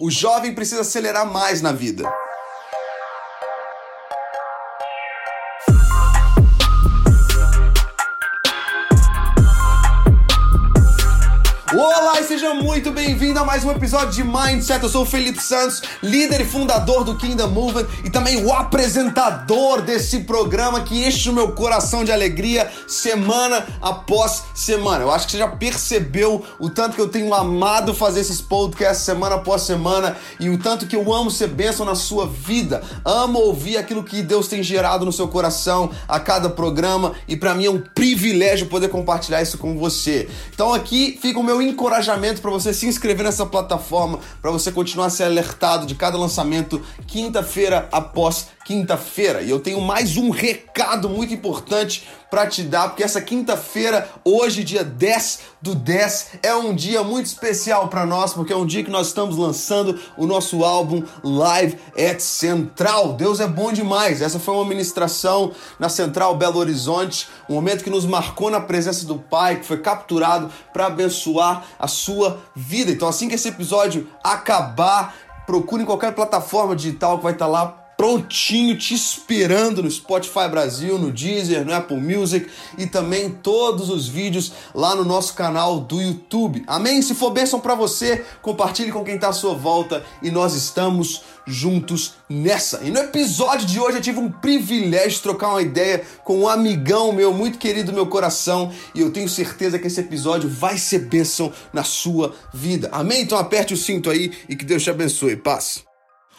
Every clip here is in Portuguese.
O jovem precisa acelerar mais na vida. Olá e seja muito bem-vindo a mais um episódio de Mindset. Eu sou o Felipe Santos, líder e fundador do Kingdom Movement e também o apresentador desse programa que enche o meu coração de alegria semana após semana. Eu acho que você já percebeu o tanto que eu tenho amado fazer esses podcasts semana após semana e o tanto que eu amo ser bênção na sua vida. Amo ouvir aquilo que Deus tem gerado no seu coração a cada programa e para mim é um privilégio poder compartilhar isso com você. Então aqui fica o meu encorajamento para você se inscrever nessa plataforma, para você continuar a ser alertado de cada lançamento quinta-feira após quinta-feira. E eu tenho mais um recado muito importante para te dar, porque essa quinta-feira, hoje, dia 10 do 10, é um dia muito especial para nós, porque é um dia que nós estamos lançando o nosso álbum Live at Central. Deus é bom demais. Essa foi uma ministração na Central Belo Horizonte, um momento que nos marcou na presença do Pai, que foi capturado para abençoar a sua vida. Então, assim que esse episódio acabar, procure em qualquer plataforma digital que vai estar lá prontinho te esperando no Spotify Brasil, no Deezer, no Apple Music e também todos os vídeos lá no nosso canal do YouTube. Amém? Se for bênção para você, compartilhe com quem está à sua volta e nós estamos juntos nessa. E no episódio de hoje eu tive um privilégio de trocar uma ideia com um amigão meu, muito querido do meu coração, e eu tenho certeza que esse episódio vai ser bênção na sua vida. Amém? Então aperte o cinto aí e que Deus te abençoe. Paz.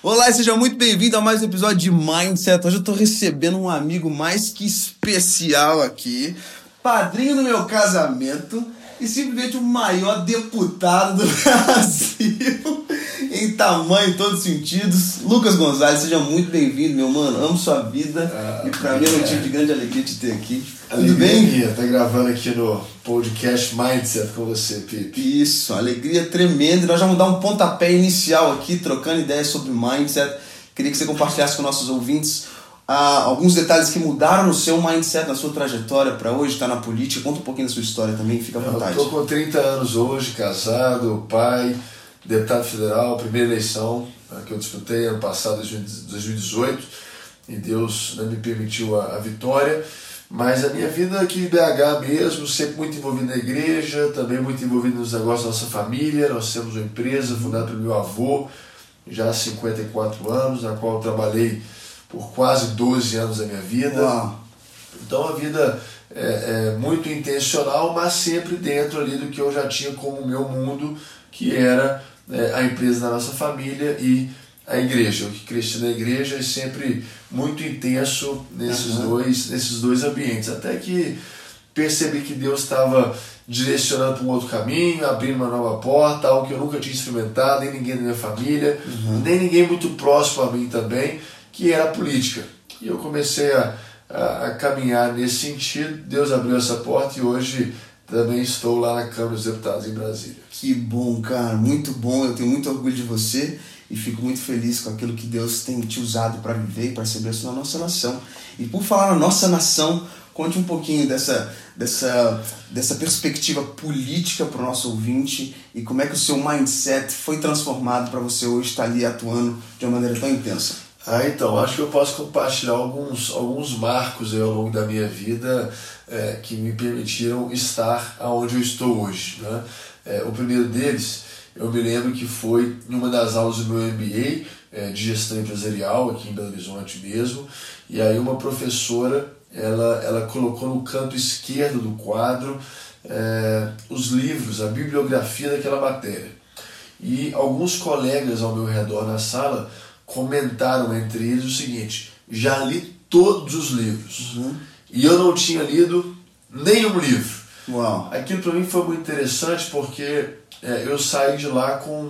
Olá e seja muito bem-vindo a mais um episódio de Mindset. Hoje eu tô recebendo um amigo mais que especial aqui, padrinho do meu casamento e simplesmente o maior deputado do Brasil em tamanho, em todos os sentidos. Lucas Gonzalez, seja muito bem-vindo, meu mano. Amo sua vida Ah, e pra mim é um é. motivo de grande alegria te ter aqui. Tudo Alegria bem? minha, tá gravando aqui no podcast Mindset com você, Pipe. Isso, alegria tremenda. Nós já vamos dar um pontapé inicial aqui, trocando ideias sobre mindset. Queria que você compartilhasse com nossos ouvintes ah, alguns detalhes que mudaram no seu mindset, na sua trajetória para hoje, estar na política. Conta um pouquinho da sua história também, fica à Eu vontade. tô com 30 anos hoje, casado, pai, deputado federal, primeira eleição né, que eu disputei ano passado, 2018, e Deus né, me permitiu a, a vitória. Mas a minha vida aqui em BH mesmo, sempre muito envolvido na igreja, também muito envolvido nos negócios da nossa família. Nós temos uma empresa fundada pelo meu avô, já há 54 anos, na qual eu trabalhei por quase 12 anos da minha vida. Uau. Então a vida é, é muito intencional, mas sempre dentro ali do que eu já tinha como meu mundo, que era é, a empresa da nossa família e a igreja. Eu que cresci na igreja e sempre muito intenso nesses, Aham. dois, nesses dois ambientes. Até que percebi que Deus estava direcionando para um outro caminho, abrindo uma nova porta, algo que eu nunca tinha experimentado, nem ninguém da minha família, nem ninguém muito próximo a mim também, que era a política. E eu comecei a, a, a caminhar nesse sentido, Deus abriu essa porta e hoje também estou lá na Câmara dos Deputados em Brasília. Que bom, cara, muito bom. Eu tenho muito orgulho de você e fico muito feliz com aquilo que Deus tem te usado para viver e para ser bênção na nossa nação. E por falar na nossa nação, conte um pouquinho dessa, dessa, dessa perspectiva política para o nosso ouvinte e como é que o seu mindset foi transformado para você hoje estar ali atuando de uma maneira tão intensa. Ah, então, acho que eu posso compartilhar alguns, alguns marcos aí ao longo da minha vida é, que me permitiram estar aonde eu estou hoje. Né? É, o primeiro deles, eu me lembro que foi em uma das aulas do meu MBA é, de gestão empresarial, aqui em Belo Horizonte mesmo, e aí uma professora, ela, ela colocou no canto esquerdo do quadro é, os livros, a bibliografia daquela matéria. E alguns colegas ao meu redor na sala comentaram entre eles o seguinte: já li todos os livros e eu não tinha lido nenhum livro. Uau! Aquilo para mim foi muito interessante porque é, eu saí de lá com um,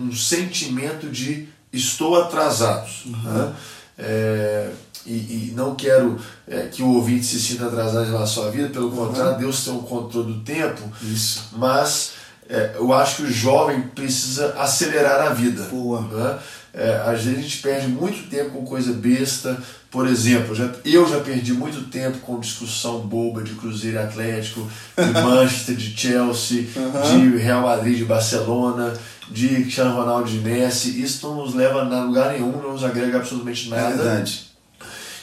um- um sentimento de estou atrasado. né? É, e, e não quero é, que o ouvinte se sinta atrasado em relação à vida, pelo contrário, Deus tem o controle do tempo, Isso. mas é, eu acho que o jovem precisa acelerar a vida. Boa. né? É, às vezes a gente perde muito tempo com coisa besta. Por exemplo, já, eu já perdi muito tempo com discussão boba de Cruzeiro Atlético, de Manchester, de Chelsea, Uhum. de Real Madrid, de Barcelona, de Cristiano Ronaldo de Messi, isso não nos leva a lugar nenhum, não nos agrega absolutamente nada. É verdade.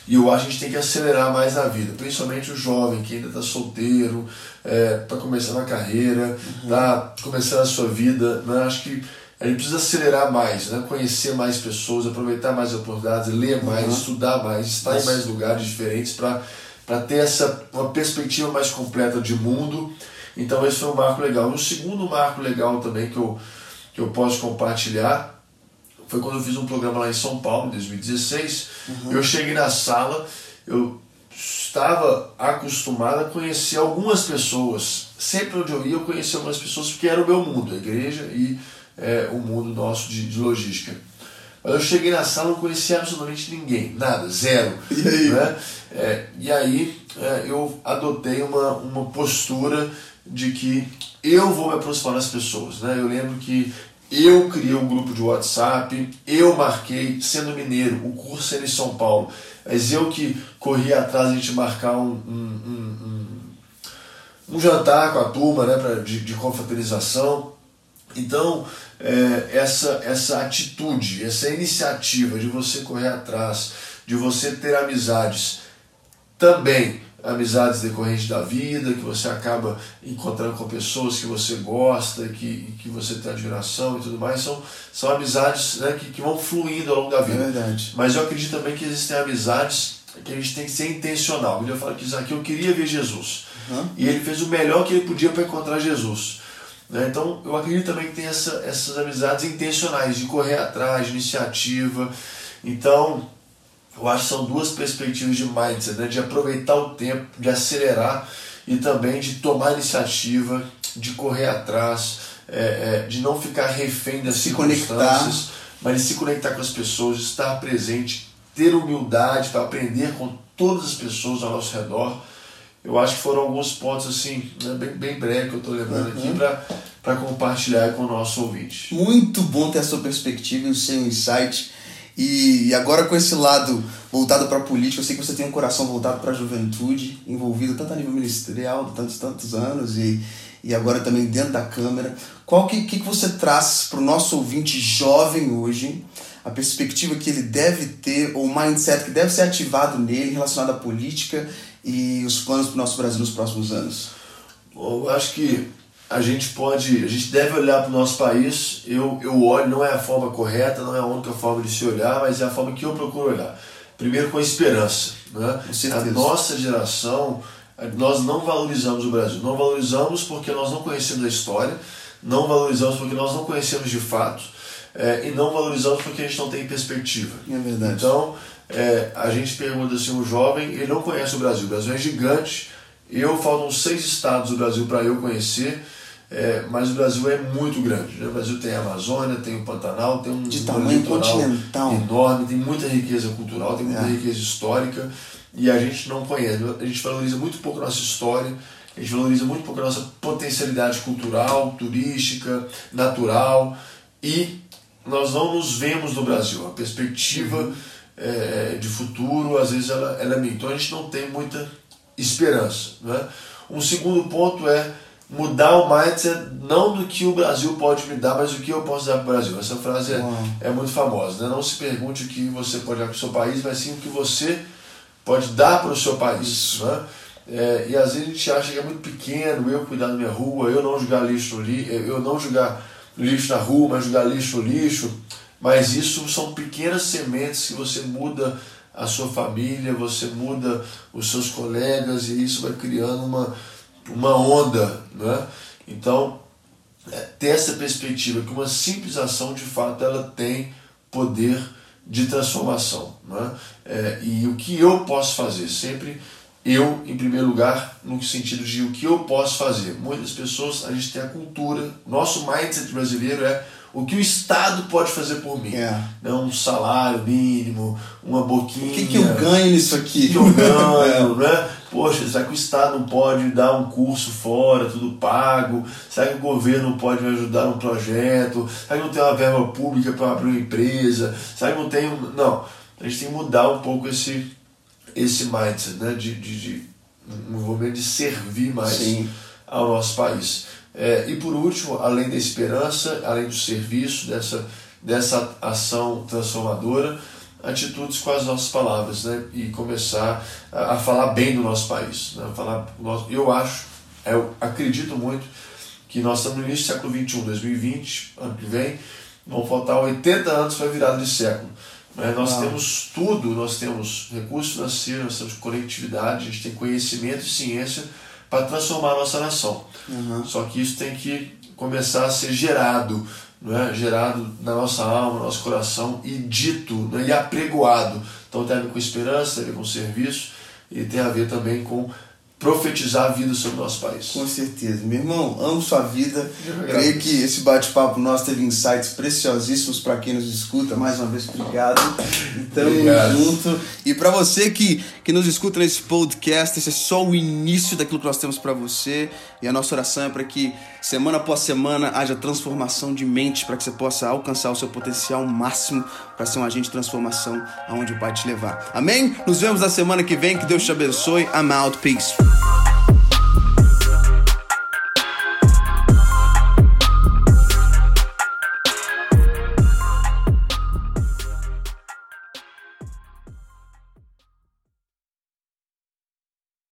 E eu acho que a gente tem que acelerar mais a vida, principalmente o jovem que ainda está solteiro, está é, tá começando a carreira, está uhum. começando a sua vida. Né? Acho que a gente precisa acelerar mais, né? conhecer mais pessoas, aproveitar mais oportunidades, ler mais, uhum. estudar mais, estar em mais lugares diferentes para ter essa uma perspectiva mais completa de mundo. Então esse foi um marco legal. E o segundo marco legal também que eu, que eu posso compartilhar foi quando eu fiz um programa lá em São Paulo, em 2016. Uhum. Eu cheguei na sala, eu estava acostumado a conhecer algumas pessoas. Sempre onde eu ia, eu conhecia algumas pessoas porque era o meu mundo, a igreja e é, o mundo nosso de, de logística. Mas eu cheguei na sala, não conhecia absolutamente ninguém, nada, zero. E aí, né? é, e aí é, eu adotei uma, uma postura de que eu vou me aproximar das pessoas. Né? Eu lembro que eu criei um grupo de WhatsApp, eu marquei, sendo mineiro, o curso era em São Paulo, mas eu que corri atrás de a gente marcar um, um, um, um, um jantar com a turma né, pra, de, de confraternização. Então, é, essa, essa atitude, essa iniciativa de você correr atrás, de você ter amizades, também amizades decorrentes da vida, que você acaba encontrando com pessoas que você gosta, que, que você tem admiração e tudo mais, são, são amizades né, que, que vão fluindo ao longo da vida. É verdade. Mas eu acredito também que existem amizades que a gente tem que ser intencional. Eu falo que isso aqui eu queria ver Jesus. E ele fez o melhor que ele podia para encontrar Jesus. Né? Então, eu acredito também que tem essa, essas amizades intencionais, de correr atrás, de iniciativa. Então, eu acho que são duas perspectivas de mindset, né? de aproveitar o tempo, de acelerar e também de tomar iniciativa, de correr atrás, é, é, de não ficar refém das se circunstâncias, conectar. mas de se conectar com as pessoas, estar presente, ter humildade para aprender com todas as pessoas ao nosso redor eu acho que foram alguns pontos assim, né, bem, bem breve que eu estou lembrando uhum. aqui para compartilhar com o nosso ouvinte. Muito bom ter a sua perspectiva e o seu insight. E, agora com esse lado voltado para a política, eu sei que você tem um coração voltado para a juventude, envolvido tanto a nível ministerial, tantos tantos anos e, e agora também dentro da Câmara. Qual que, que você traz para o nosso ouvinte jovem hoje, a perspectiva que ele deve ter, ou o mindset que deve ser ativado nele relacionado à política e os planos para o nosso Brasil nos próximos anos? Eu acho que a gente pode, a gente deve olhar para o nosso país. Eu, eu olho, não é a forma correta, não é a única forma de se olhar, mas é a forma que eu procuro olhar. Primeiro com esperança. Né? A nossa geração, nós não valorizamos o Brasil. Não valorizamos porque nós não conhecemos a história, não valorizamos porque nós não conhecemos de fato, é, e não valorizamos porque a gente não tem perspectiva. É verdade. Então, é, a gente pergunta assim, o jovem, ele não conhece o Brasil, o Brasil é gigante, eu faltam seis estados do Brasil para eu conhecer, é, mas o Brasil é muito grande. Né? O Brasil tem a Amazônia, tem o Pantanal, tem um de tamanho continental enorme, tem muita riqueza cultural, tem muita é. riqueza histórica e a gente não conhece. A gente valoriza muito pouco a nossa história, a gente valoriza muito pouco a nossa potencialidade cultural, turística, natural e nós não nos vemos no Brasil. A perspectiva uhum é, de futuro, às vezes ela, ela é minha. Então a gente não tem muita esperança. Né? Um segundo ponto é mudar o mindset não do que o Brasil pode me dar, mas o que eu posso dar para o Brasil. Essa frase é, é muito famosa. Né? Não se pergunte o que você pode dar para o seu país, mas sim o que você pode dar para o seu país. Né? É, e às vezes a gente acha que é muito pequeno, eu cuidar da minha rua, eu não jogar lixo no lixo, eu não jogar lixo na rua, mas jogar lixo no lixo. Mas isso são pequenas sementes que você muda a sua família, você muda os seus colegas e isso vai criando uma, uma onda. Né? Então, é, ter essa perspectiva que uma simples ação de fato ela tem poder de transformação. Né? É, e o que eu posso fazer? Sempre eu, em primeiro lugar, no sentido de o que eu posso fazer. Muitas pessoas, a gente tem a cultura, nosso mindset brasileiro é o que o Estado pode fazer por mim. É. Né? Um salário mínimo, uma boquinha. O que, que eu ganho nisso aqui? O que eu ganho, é. né? Poxa, será que o Estado não pode dar um curso fora, tudo pago? Será que o governo não pode me ajudar num projeto? Será que não tem uma verba pública para abrir uma empresa? Será que não tem um... Não, a gente tem que mudar um pouco esse, esse mindset, né? De, de, de um movimento de servir mais Sim. ao nosso país. É, e por último, além da esperança, além do serviço, dessa, dessa ação transformadora, atitudes com as nossas palavras, né? E começar a, a falar bem do nosso país. Né? Falar, eu acho, eu acredito muito que nós estamos no início do século XXI, 2020, ano que vem, vão faltar 80 anos para a virada de século. Né? Nós Uau. temos tudo, nós temos recursos financeiros, nós temos conectividade, a gente tem conhecimento e ciência para transformar a nossa nação. Uhum. Só que isso tem que começar a ser gerado não é? gerado na nossa alma, no nosso coração e dito é? e apregoado. Então tem a ver com esperança, tem a ver com serviço e tem a ver também com profetizar a vida sobre o nosso país. Com certeza. Meu irmão, amo sua vida. Creio que esse bate-papo nosso teve insights preciosíssimos para quem nos escuta. Mais uma vez, obrigado. Tamo junto. E para você que, que nos escuta nesse podcast, esse é só o início daquilo que nós temos para você. E a nossa oração é para que semana após semana haja transformação de mente, para que você possa alcançar o seu potencial máximo para ser um agente de transformação aonde o Pai te levar. Amém? Nos vemos na semana que vem. Que Deus te abençoe. I'm out. Peace.